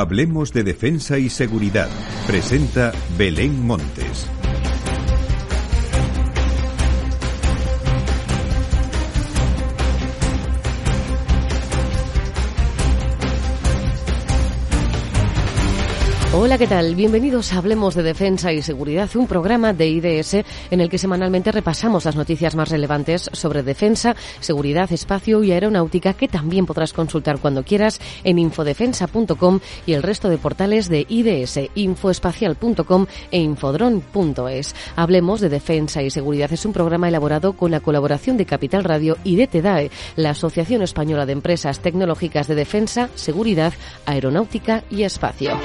Hablemos de defensa y seguridad. Presenta Belén Montes. Hola, ¿qué tal? Bienvenidos a Hablemos de Defensa y Seguridad, un programa de IDS en el que semanalmente repasamos las noticias más relevantes sobre defensa, seguridad, espacio y aeronáutica que también podrás consultar cuando quieras en infodefensa.com y el resto de portales de IDS, infoespacial.com e infodron.es. Hablemos de Defensa y Seguridad es un programa elaborado con la colaboración de Capital Radio y de TEDAE, la Asociación Española de Empresas Tecnológicas de Defensa, Seguridad, Aeronáutica y Espacio.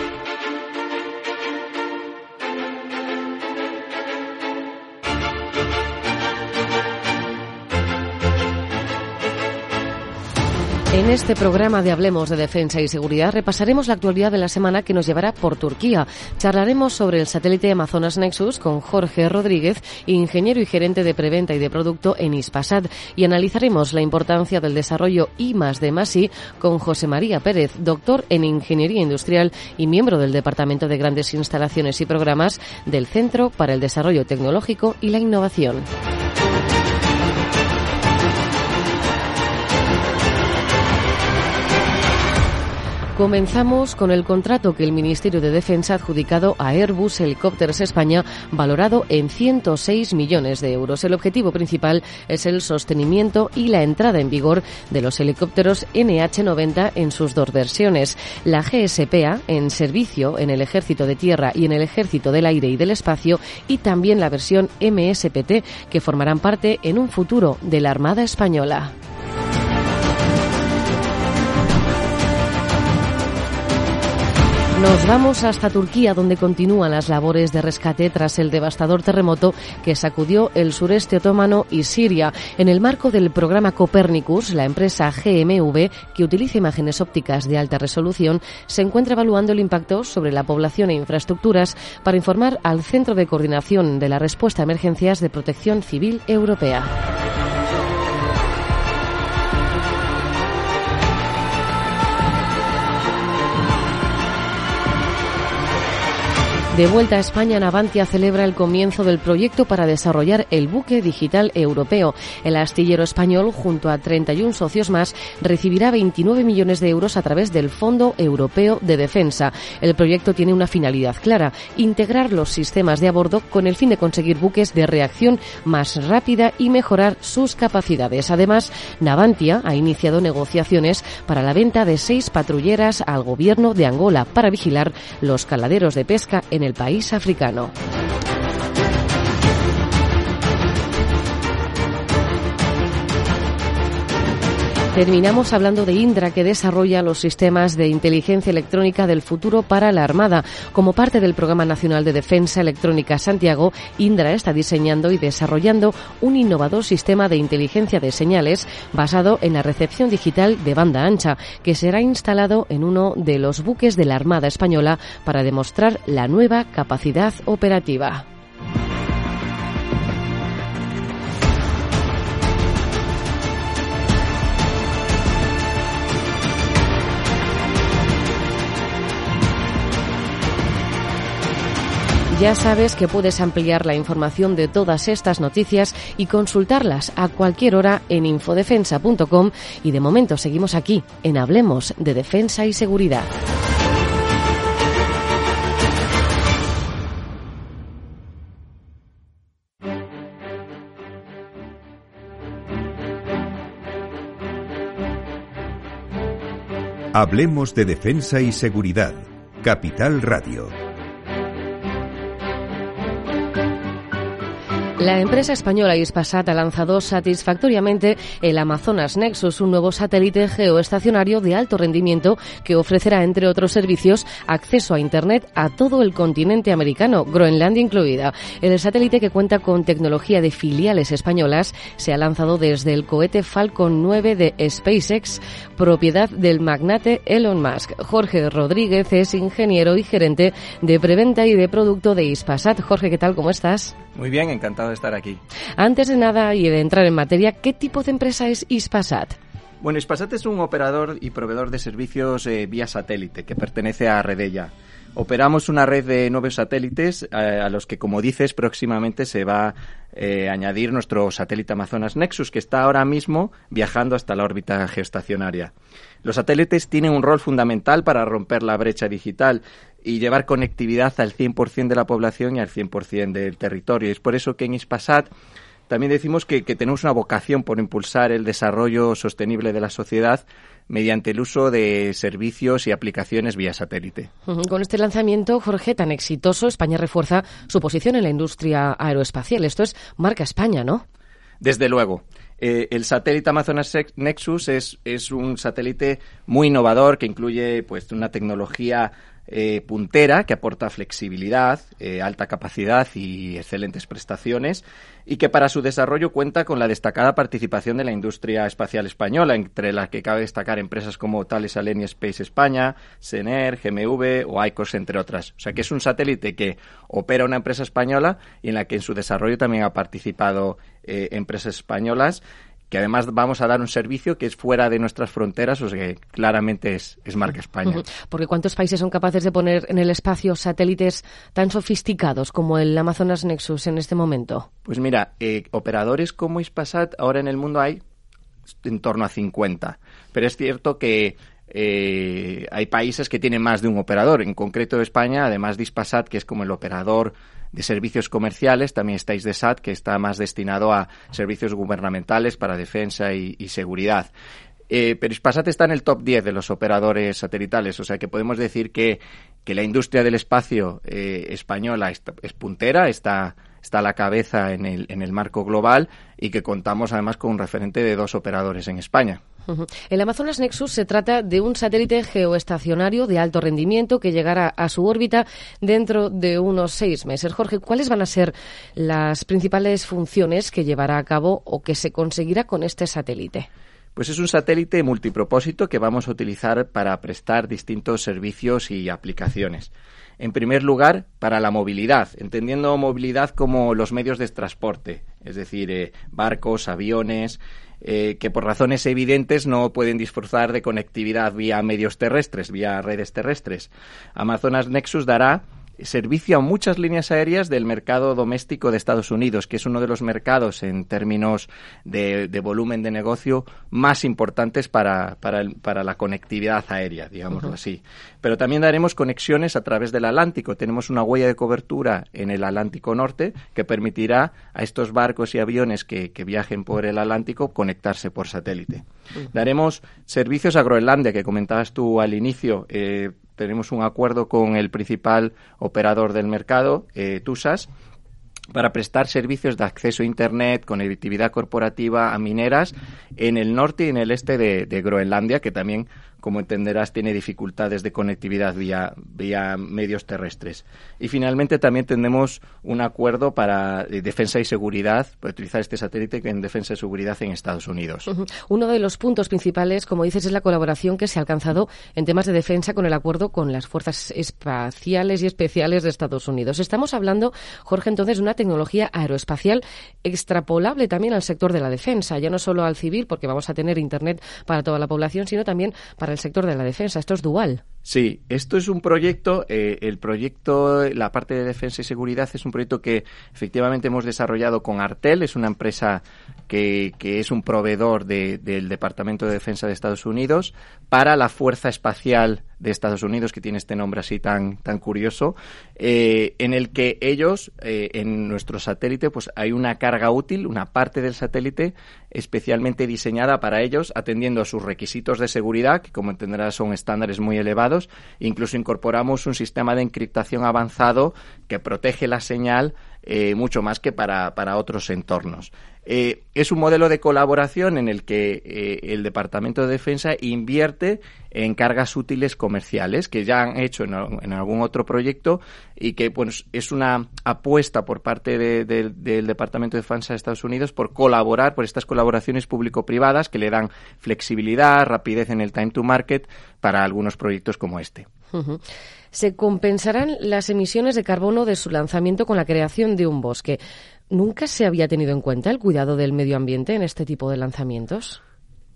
En este programa de Hablemos de Defensa y Seguridad repasaremos la actualidad de la semana que nos llevará por Turquía. Charlaremos sobre el satélite Amazonas Nexus con Jorge Rodríguez, ingeniero y gerente de preventa y de producto en Ispasat, y analizaremos la importancia del desarrollo I más de Masi con José María Pérez, doctor en Ingeniería Industrial y miembro del Departamento de Grandes Instalaciones y Programas del Centro para el Desarrollo Tecnológico y la Innovación. Comenzamos con el contrato que el Ministerio de Defensa ha adjudicado a Airbus Helicópteros España, valorado en 106 millones de euros. El objetivo principal es el sostenimiento y la entrada en vigor de los helicópteros NH-90 en sus dos versiones. La GSPA, en servicio en el Ejército de Tierra y en el Ejército del Aire y del Espacio, y también la versión MSPT, que formarán parte en un futuro de la Armada Española. Nos vamos hasta Turquía, donde continúan las labores de rescate tras el devastador terremoto que sacudió el sureste otomano y Siria. En el marco del programa Copernicus, la empresa GMV, que utiliza imágenes ópticas de alta resolución, se encuentra evaluando el impacto sobre la población e infraestructuras para informar al Centro de Coordinación de la Respuesta a Emergencias de Protección Civil Europea. De vuelta a España, Navantia celebra el comienzo del proyecto para desarrollar el buque digital europeo. El astillero español, junto a 31 socios más, recibirá 29 millones de euros a través del Fondo Europeo de Defensa. El proyecto tiene una finalidad clara, integrar los sistemas de a bordo con el fin de conseguir buques de reacción más rápida y mejorar sus capacidades. Además, Navantia ha iniciado negociaciones para la venta de seis patrulleras al gobierno de Angola para vigilar los caladeros de pesca en el el país africano. Terminamos hablando de Indra, que desarrolla los sistemas de inteligencia electrónica del futuro para la Armada. Como parte del Programa Nacional de Defensa Electrónica Santiago, Indra está diseñando y desarrollando un innovador sistema de inteligencia de señales basado en la recepción digital de banda ancha, que será instalado en uno de los buques de la Armada Española para demostrar la nueva capacidad operativa. Ya sabes que puedes ampliar la información de todas estas noticias y consultarlas a cualquier hora en infodefensa.com y de momento seguimos aquí en Hablemos de Defensa y Seguridad. Hablemos de Defensa y Seguridad. Capital Radio. La empresa española Ispasat ha lanzado satisfactoriamente el Amazonas Nexus, un nuevo satélite geoestacionario de alto rendimiento que ofrecerá, entre otros servicios, acceso a Internet a todo el continente americano, Groenlandia incluida. El satélite, que cuenta con tecnología de filiales españolas, se ha lanzado desde el cohete Falcon 9 de SpaceX, propiedad del magnate Elon Musk. Jorge Rodríguez es ingeniero y gerente de preventa y de producto de Ispasat. Jorge, ¿qué tal? ¿Cómo estás? Muy bien, encantado de estar aquí. Antes de nada y de entrar en materia, ¿qué tipo de empresa es Ispasat? Bueno, Spasat es un operador y proveedor de servicios eh, vía satélite que pertenece a Redella. Operamos una red de nueve satélites eh, a los que, como dices, próximamente se va eh, añadir nuestro satélite Amazonas Nexus, que está ahora mismo viajando hasta la órbita geoestacionaria. Los satélites tienen un rol fundamental para romper la brecha digital y llevar conectividad al 100% de la población y al 100% del territorio. Es por eso que en Ispasat también decimos que, tenemos una vocación por impulsar el desarrollo sostenible de la sociedad mediante el uso de servicios y aplicaciones vía satélite. Con este lanzamiento, Jorge, tan exitoso, España refuerza su posición en la industria aeroespacial. Esto es marca España, ¿no? Desde luego. Eh, el satélite Amazonas Nexus es, es un satélite muy innovador que incluye pues una tecnología eh, puntera que aporta flexibilidad, eh, alta capacidad y excelentes prestaciones y que para su desarrollo cuenta con la destacada participación de la industria espacial española, entre las que cabe destacar empresas como Thales Alenia Space España, Sener, GMV o ICOS, entre otras. O sea que es un satélite que opera una empresa española y en la que en su desarrollo también ha participado eh, empresas españolas que además vamos a dar un servicio que es fuera de nuestras fronteras, o sea que claramente es, marca España. Porque ¿cuántos países son capaces de poner en el espacio satélites tan sofisticados como el Amazonas Nexus en este momento? Pues mira, eh, operadores como Ispasat ahora en el mundo hay en torno a 50, pero es cierto que eh, hay países que tienen más de un operador. En concreto España, además de Ispasat, que es como el operador de servicios comerciales, también estáis de SAT, que está más destinado a servicios gubernamentales para defensa y, seguridad. Eh, pero Ispasat está en el top 10 de los operadores satelitales, o sea que podemos decir que, que la industria del espacio eh, española es puntera, está, está a la cabeza en el, en el marco global y que contamos además con un referente de dos operadores en España. El Amazonas Nexus se trata de un satélite geoestacionario de alto rendimiento que llegará a su órbita dentro de unos seis meses. Jorge, ¿cuáles van a ser las principales funciones que llevará a cabo o que se conseguirá con este satélite? Pues es un satélite multipropósito que vamos a utilizar para prestar distintos servicios y aplicaciones. En primer lugar, para la movilidad, entendiendo movilidad como los medios de transporte, es decir, eh, barcos, aviones, eh, que por razones evidentes no pueden disfrutar de conectividad vía medios terrestres, vía redes terrestres. Amazonas Nexus dará servicio a muchas líneas aéreas del mercado doméstico de Estados Unidos, que es uno de los mercados en términos de, volumen de negocio más importantes para, para, la conectividad aérea, digámoslo así. Pero también daremos conexiones a través del Atlántico. Tenemos una huella de cobertura en el Atlántico Norte que permitirá a estos barcos y aviones que, viajen por el Atlántico conectarse por satélite. Daremos servicios a Groenlandia, que comentabas tú al inicio. Eh, tenemos un acuerdo con el principal operador del mercado, eh, TUSAS, para prestar servicios de acceso a Internet, conectividad corporativa a mineras en el norte y en el este de Groenlandia, que también como entenderás, tiene dificultades de conectividad vía, vía medios terrestres. Y finalmente también tenemos un acuerdo para eh, defensa y seguridad, para utilizar este satélite en defensa y seguridad en Estados Unidos. Uno de los puntos principales, como dices, es la colaboración que se ha alcanzado en temas de defensa con el acuerdo con las fuerzas espaciales y especiales de Estados Unidos. Estamos hablando, Jorge, entonces, de una tecnología aeroespacial extrapolable también al sector de la defensa, ya no solo al civil, porque vamos a tener Internet para toda la población, sino también para el sector de la defensa. Esto es dual. Sí, esto es un proyecto, eh, el proyecto, la parte de defensa y seguridad es un proyecto que efectivamente hemos desarrollado con Artel, es una empresa que, es un proveedor del Departamento de Defensa de Estados Unidos para la Fuerza Espacial de Estados Unidos, que tiene este nombre así tan, tan curioso, eh, en el que ellos, eh, en nuestro satélite, pues hay una carga útil, una parte del satélite especialmente diseñada para ellos, atendiendo a sus requisitos de seguridad, que como entenderás son estándares muy elevados. Incluso incorporamos un sistema de encriptación avanzado que protege la señal eh, mucho más que para, para otros entornos. Eh, es un modelo de colaboración en el que eh, el Departamento de Defensa invierte en cargas útiles comerciales que ya han hecho en, algún otro proyecto y que es una apuesta por parte del Departamento de Defensa de Estados Unidos por colaborar, por estas colaboraciones público-privadas que le dan flexibilidad, rapidez en el time to market para algunos proyectos como este. ¿Se compensarán las emisiones de carbono de su lanzamiento con la creación de un bosque? ¿Nunca se había tenido en cuenta el cuidado del medio ambiente en este tipo de lanzamientos?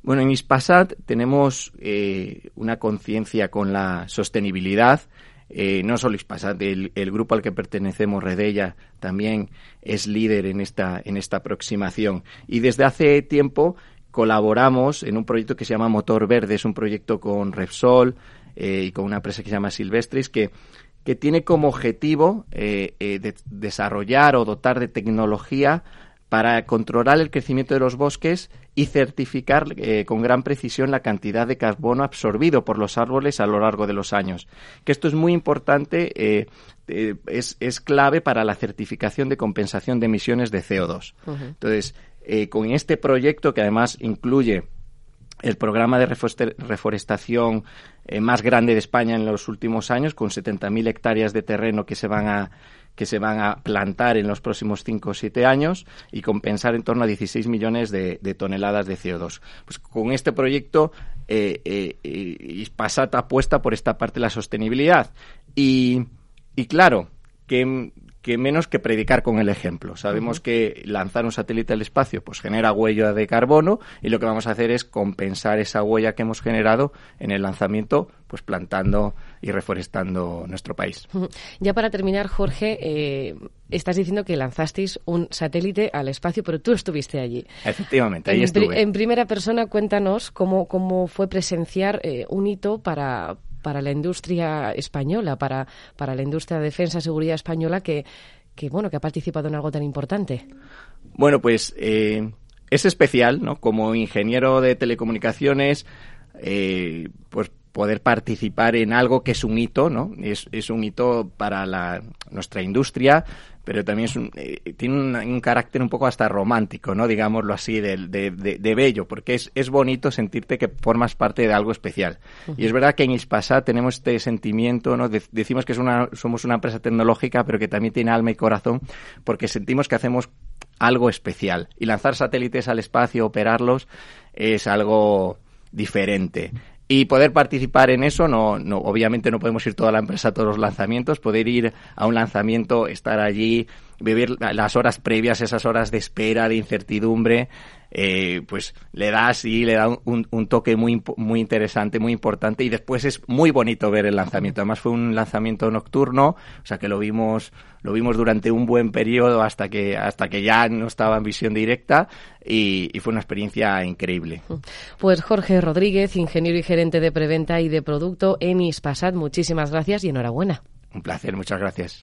Bueno, en Ispasat tenemos eh, una conciencia con la sostenibilidad. Eh, no solo Ispasat, el, grupo al que pertenecemos, Redella, también es líder en esta, en esta aproximación. Y desde hace tiempo colaboramos en un proyecto que se llama Motor Verde. Es un proyecto con Repsol eh, y con una empresa que se llama Silvestris que que tiene como objetivo eh, eh, desarrollar o dotar de tecnología para controlar el crecimiento de los bosques y certificar eh, con gran precisión la cantidad de carbono absorbido por los árboles a lo largo de los años. Que esto es muy importante, es, es, clave para la certificación de compensación de emisiones de CO2. Entonces, con este proyecto, que además incluye el programa de reforestación eh, más grande de España en los últimos años, con 70.000 hectáreas de terreno que se van a que se van a plantar en los próximos 5 o 7 años y compensar en torno a 16 millones de, toneladas de CO2. Pues con este proyecto, eh, eh, apuesta por esta parte de la sostenibilidad. Y, y claro, que que menos que predicar con el ejemplo. Sabemos que lanzar un satélite al espacio pues genera huella de carbono y lo que vamos a hacer es compensar esa huella que hemos generado en el lanzamiento pues plantando y reforestando nuestro país. Ya para terminar, Jorge, eh, estás diciendo que lanzasteis un satélite al espacio, pero tú estuviste allí. Efectivamente, ahí en, estuve. En primera persona, cuéntanos cómo, cómo fue presenciar eh, un hito para, para la industria española, para, para la industria de defensa y seguridad española que, que, bueno, que ha participado en algo tan importante. Bueno, pues eh, es especial, ¿no? Como ingeniero de telecomunicaciones, eh, pues poder participar en algo que es un hito, ¿no? Es, es un hito para la, nuestra industria, pero también es un, eh, tiene un, carácter un poco hasta romántico, ¿no? Digámoslo así, de, de, de, bello, porque es, es, bonito sentirte que formas parte de algo especial. Y es verdad que en Ispasa tenemos este sentimiento, ¿no? decimos que es una, somos una empresa tecnológica, pero que también tiene alma y corazón, porque sentimos que hacemos algo especial. Y lanzar satélites al espacio, operarlos, es algo diferente y poder participar en eso no, no obviamente no podemos ir toda la empresa a todos los lanzamientos poder ir a un lanzamiento estar allí vivir las horas previas esas horas de espera de incertidumbre eh, pues le da así, le da un, un, toque muy, muy interesante, muy importante y después es muy bonito ver el lanzamiento. Además fue un lanzamiento nocturno, o sea que lo vimos, lo vimos durante un buen periodo hasta que, hasta que ya no estaba en visión directa y, y fue una experiencia increíble. Pues Jorge Rodríguez, ingeniero y gerente de preventa y de producto en Ispasat, muchísimas gracias y enhorabuena. Un placer, muchas gracias.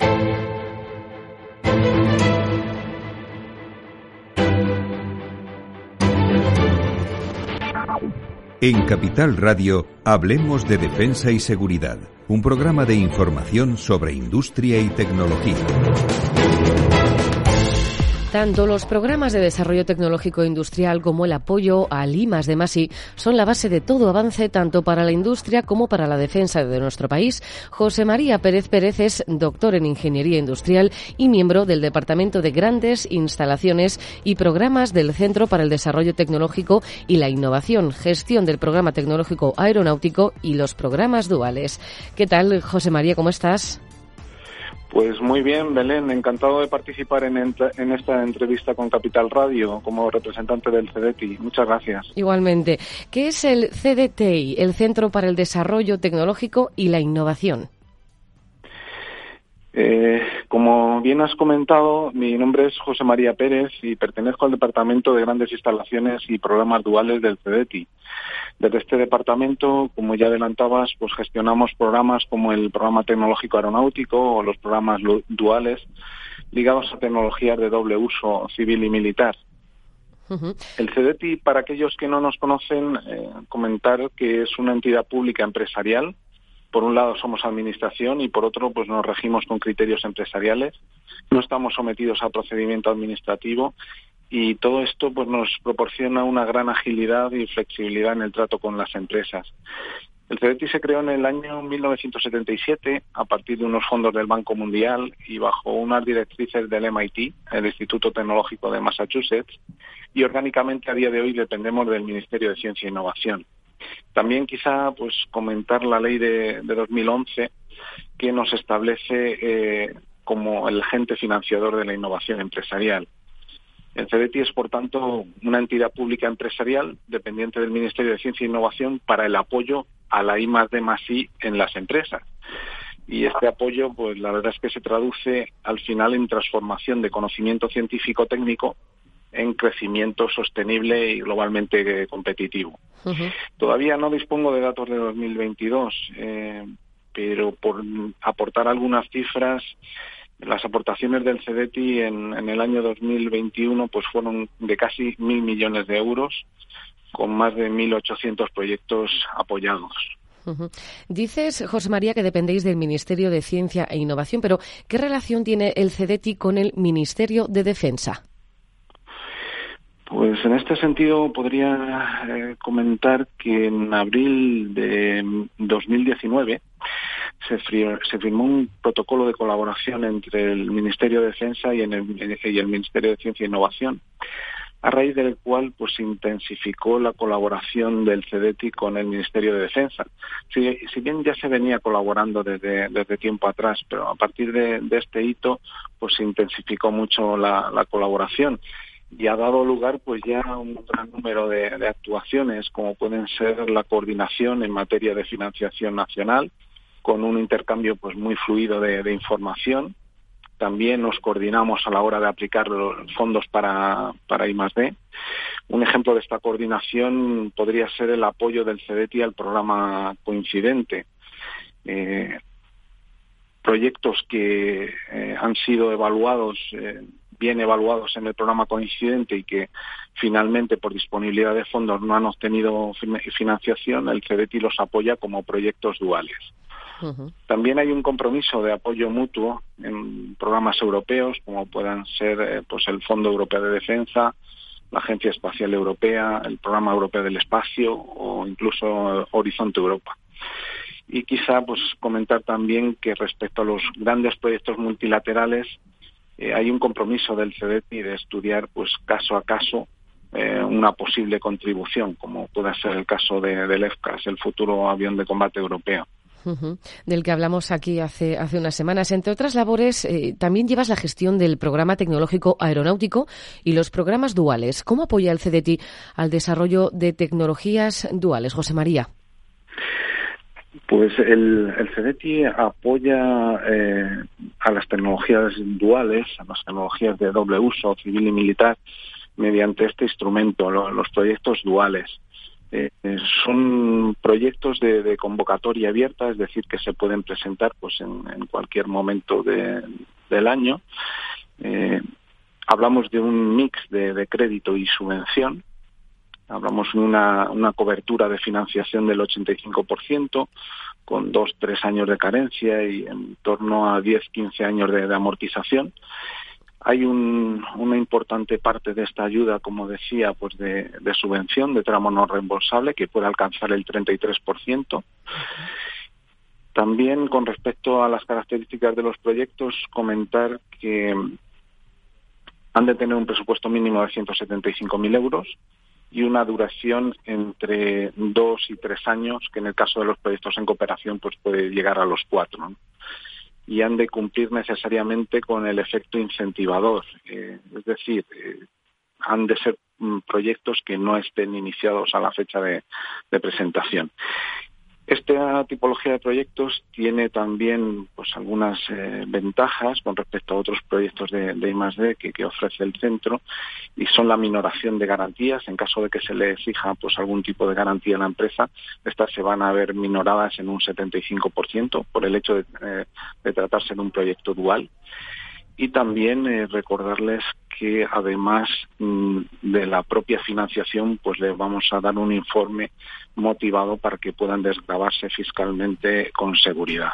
En Capital Radio, hablemos de defensa y seguridad, un programa de información sobre industria y tecnología. Tanto los programas de desarrollo tecnológico industrial como el apoyo a Limas de Masi son la base de todo avance tanto para la industria como para la defensa de nuestro país. José María Pérez Pérez es doctor en Ingeniería Industrial y miembro del Departamento de Grandes Instalaciones y Programas del Centro para el Desarrollo Tecnológico y la Innovación, gestión del Programa Tecnológico Aeronáutico y los programas duales. ¿Qué tal, José María? ¿Cómo estás? Pues muy bien, Belén, encantado de participar en, esta entrevista con Capital Radio como representante del CDTI. Muchas gracias. Igualmente. ¿Qué es el CDTI, el Centro para el Desarrollo Tecnológico y la Innovación? Eh, como bien has comentado, mi nombre es José María Pérez y pertenezco al Departamento de Grandes Instalaciones y Programas Duales del CDTI. Desde este departamento, como ya adelantabas, pues gestionamos programas como el Programa Tecnológico Aeronáutico o los programas duales ligados a tecnologías de doble uso civil y militar. El CDTI, para aquellos que no nos conocen, eh, comentar que es una entidad pública empresarial por un lado somos administración y por otro pues nos regimos con criterios empresariales. No estamos sometidos a procedimiento administrativo y todo esto pues nos proporciona una gran agilidad y flexibilidad en el trato con las empresas. El CDT se creó en el año 1977 a partir de unos fondos del Banco Mundial y bajo unas directrices del MIT, el Instituto Tecnológico de Massachusetts, y orgánicamente a día de hoy dependemos del Ministerio de Ciencia e Innovación. También quizá pues comentar la ley de, de 2011 que nos establece eh, como el agente financiador de la innovación empresarial. El CDTI es, por tanto, una entidad pública empresarial dependiente del Ministerio de Ciencia e Innovación para el apoyo a la I D I en las empresas. Y este apoyo, pues la verdad es que se traduce al final en transformación de conocimiento científico técnico en crecimiento sostenible y globalmente competitivo. Todavía no dispongo de datos de 2022, eh, pero por aportar algunas cifras, las aportaciones del CEDETI en, en, el año 2021 pues fueron de casi mil millones de euros, con más de 1.800 proyectos apoyados. Dices, José María, que dependéis del Ministerio de Ciencia e Innovación, pero ¿qué relación tiene el CEDETI con el Ministerio de Defensa? Pues en este sentido podría eh, comentar que en abril de 2019 se, se, firmó un protocolo de colaboración entre el Ministerio de Defensa y, el, y el Ministerio de Ciencia e Innovación a raíz del cual pues intensificó la colaboración del CEDETI con el Ministerio de Defensa. Si, bien ya se venía colaborando desde, tiempo atrás, pero a partir de, este hito pues se intensificó mucho la, colaboración y ha dado lugar pues ya a un gran número de, actuaciones como pueden ser la coordinación en materia de financiación nacional con un intercambio pues muy fluido de, de información también nos coordinamos a la hora de aplicar los fondos para, para I+D. Un ejemplo de esta coordinación podría ser el apoyo del CEDETI al programa Coincidente. Eh, proyectos que eh, han sido evaluados, eh, bien evaluados en el programa Coincidente y que finalmente por disponibilidad de fondos no han obtenido financiación, el CEDETI los apoya como proyectos duales. También hay un compromiso de apoyo mutuo en programas europeos, como puedan ser eh, pues el Fondo Europeo de Defensa, la Agencia Espacial Europea, el Programa Europeo del Espacio o incluso Horizonte Europa. Y quizá pues comentar también que respecto a los grandes proyectos multilaterales eh, hay un compromiso del CDT de estudiar pues caso a caso eh, una posible contribución, como puede ser el caso de, del EFCAS, el futuro avión de combate europeo del que hablamos aquí hace, hace unas semanas. Entre otras labores, eh, también llevas la gestión del programa tecnológico aeronáutico y los programas duales. ¿Cómo apoya el CDT al desarrollo de tecnologías duales, José María? Pues el, el apoya eh, a las tecnologías duales, a las tecnologías de doble uso, civil y militar, mediante este instrumento, los proyectos duales. Eh, son proyectos de, convocatoria abierta, es decir, que se pueden presentar pues en, cualquier momento del año. Eh, hablamos de un mix de, crédito y subvención. Hablamos de una, cobertura de financiación del 85%, con dos, tres años de carencia y en torno a 10, 15 años de amortización hay una importante parte de esta ayuda, como decía, pues de, subvención de tramo no reembolsable que puede alcanzar el 33%. También con respecto a las características de los proyectos, comentar que han de tener un presupuesto mínimo de 175.000 euros y una duración entre dos y tres años, que en el caso de los proyectos en cooperación pues puede llegar a los cuatro y han de cumplir necesariamente con el efecto incentivador. Eh, es decir, eh, han de ser mm, proyectos que no estén iniciados a la fecha de presentación. Esta tipología de proyectos tiene también pues algunas eh, ventajas con respecto a otros proyectos de, de I+D que, ofrece el centro y son la minoración de garantías. En caso de que se le exija pues algún tipo de garantía a la empresa estas se van a ver minoradas en un 75% por el hecho eh, de tratarse de un proyecto dual y también eh, recordarles que además mm, de la propia financiación, pues les vamos a dar un informe motivado para que puedan desgravarse fiscalmente con seguridad.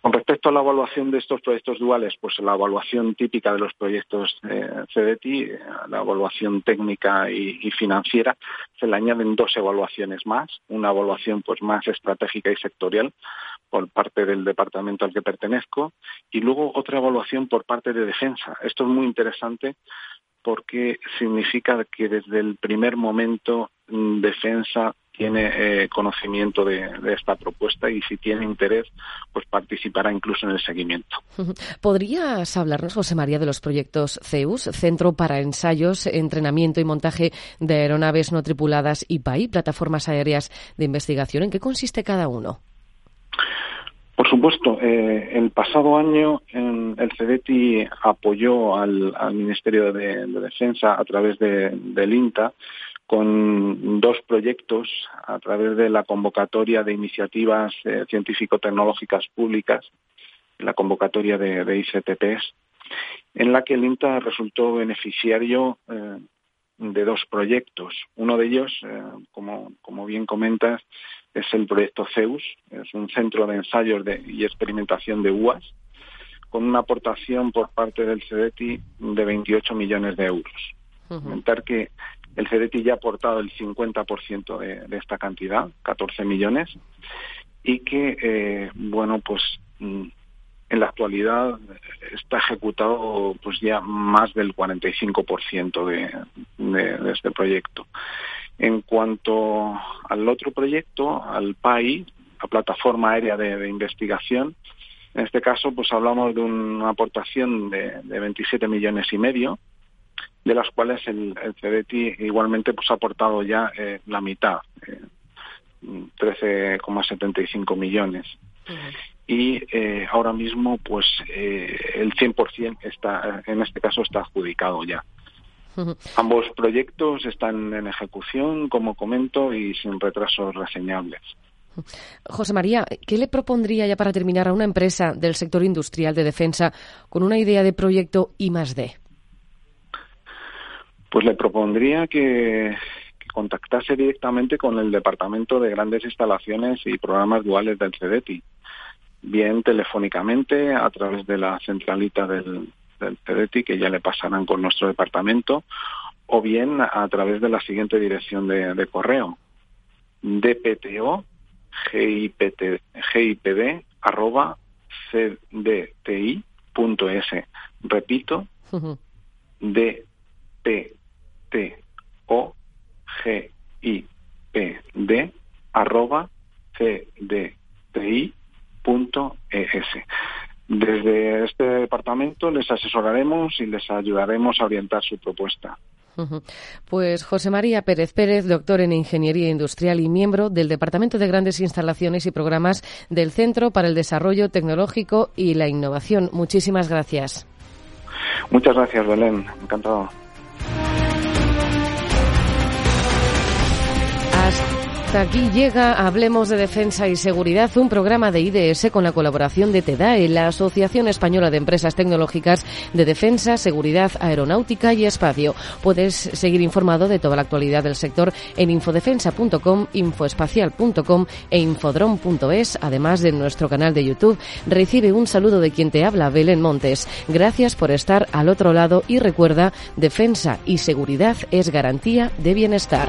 Con respecto a la evaluación de estos proyectos duales, pues la evaluación típica de los proyectos eh, CDT, la evaluación técnica y, financiera, se le añaden dos evaluaciones más, una evaluación pues más estratégica y sectorial por parte del departamento al que pertenezco y luego otra evaluación por parte de defensa. Esto es muy interesante porque significa que desde el primer momento mm, defensa tiene eh, conocimiento de, esta propuesta y si tiene interés, pues participará incluso en el seguimiento. ¿Podrías hablarnos, José María, de los proyectos CEUS, Centro para Ensayos, Entrenamiento y Montaje de Aeronaves No Tripuladas IPAI, Plataformas Aéreas de Investigación? ¿En qué consiste cada uno? Por supuesto, eh, el pasado año el CEDETI apoyó al, Ministerio de, Defensa a través del INTA con dos proyectos a través de la convocatoria de iniciativas eh, científico-tecnológicas públicas, la convocatoria de, ICTPs, en la que el INTA resultó beneficiario eh, de dos proyectos. Uno de ellos, como, como, bien comentas, es el proyecto CEUS, es un centro de ensayos y experimentación de UAS, con una aportación por parte del CEDETI de 28 millones de euros. Comentar que el CDT ya ha aportado el 50% de, de esta cantidad, 14 millones, y que, eh, bueno, pues mm, en la actualidad está ejecutado pues ya más del 45% de, de, de este proyecto. En cuanto al otro proyecto, al PAI, la Plataforma Aérea de, Investigación, en este caso pues hablamos de una aportación de, de 27 millones y medio, de las cuales el, el igualmente pues ha aportado ya eh, la mitad, 13,75 eh, millones. Y eh, ahora mismo, pues el 100% está, en este caso, está adjudicado ya. Ambos proyectos están en ejecución, como comento, y sin retrasos reseñables. José María, ¿qué le propondría ya para terminar a una empresa del sector industrial de defensa con una idea de proyecto I más D? Pues le propondría que, contactase directamente con el Departamento de Grandes Instalaciones y Programas Duales del CEDETI, bien telefónicamente a través de la centralita del, del CEDETI, que ya le pasarán con nuestro departamento, o bien a través de la siguiente dirección de, correo, dpto gipd arroba cdti.es. Repito, dp T O G I P D arroba Desde este departamento les asesoraremos y les ayudaremos a orientar su propuesta. Pues José María Pérez Pérez, doctor en Ingeniería Industrial y miembro del Departamento de Grandes Instalaciones y Programas del Centro para el Desarrollo Tecnológico y la Innovación. Muchísimas gracias. Muchas gracias, Belén. Encantado. Aquí llega Hablemos de Defensa y Seguridad, un programa de IDS con la colaboración de TEDAE, la Asociación Española de Empresas Tecnológicas de Defensa, Seguridad Aeronáutica y Espacio. Puedes seguir informado de toda la actualidad del sector en infodefensa.com, infoespacial.com e infodrom.es, además de nuestro canal de YouTube. Recibe un saludo de quien te habla, Belén Montes. Gracias por estar al otro lado y recuerda, defensa y seguridad es garantía de bienestar.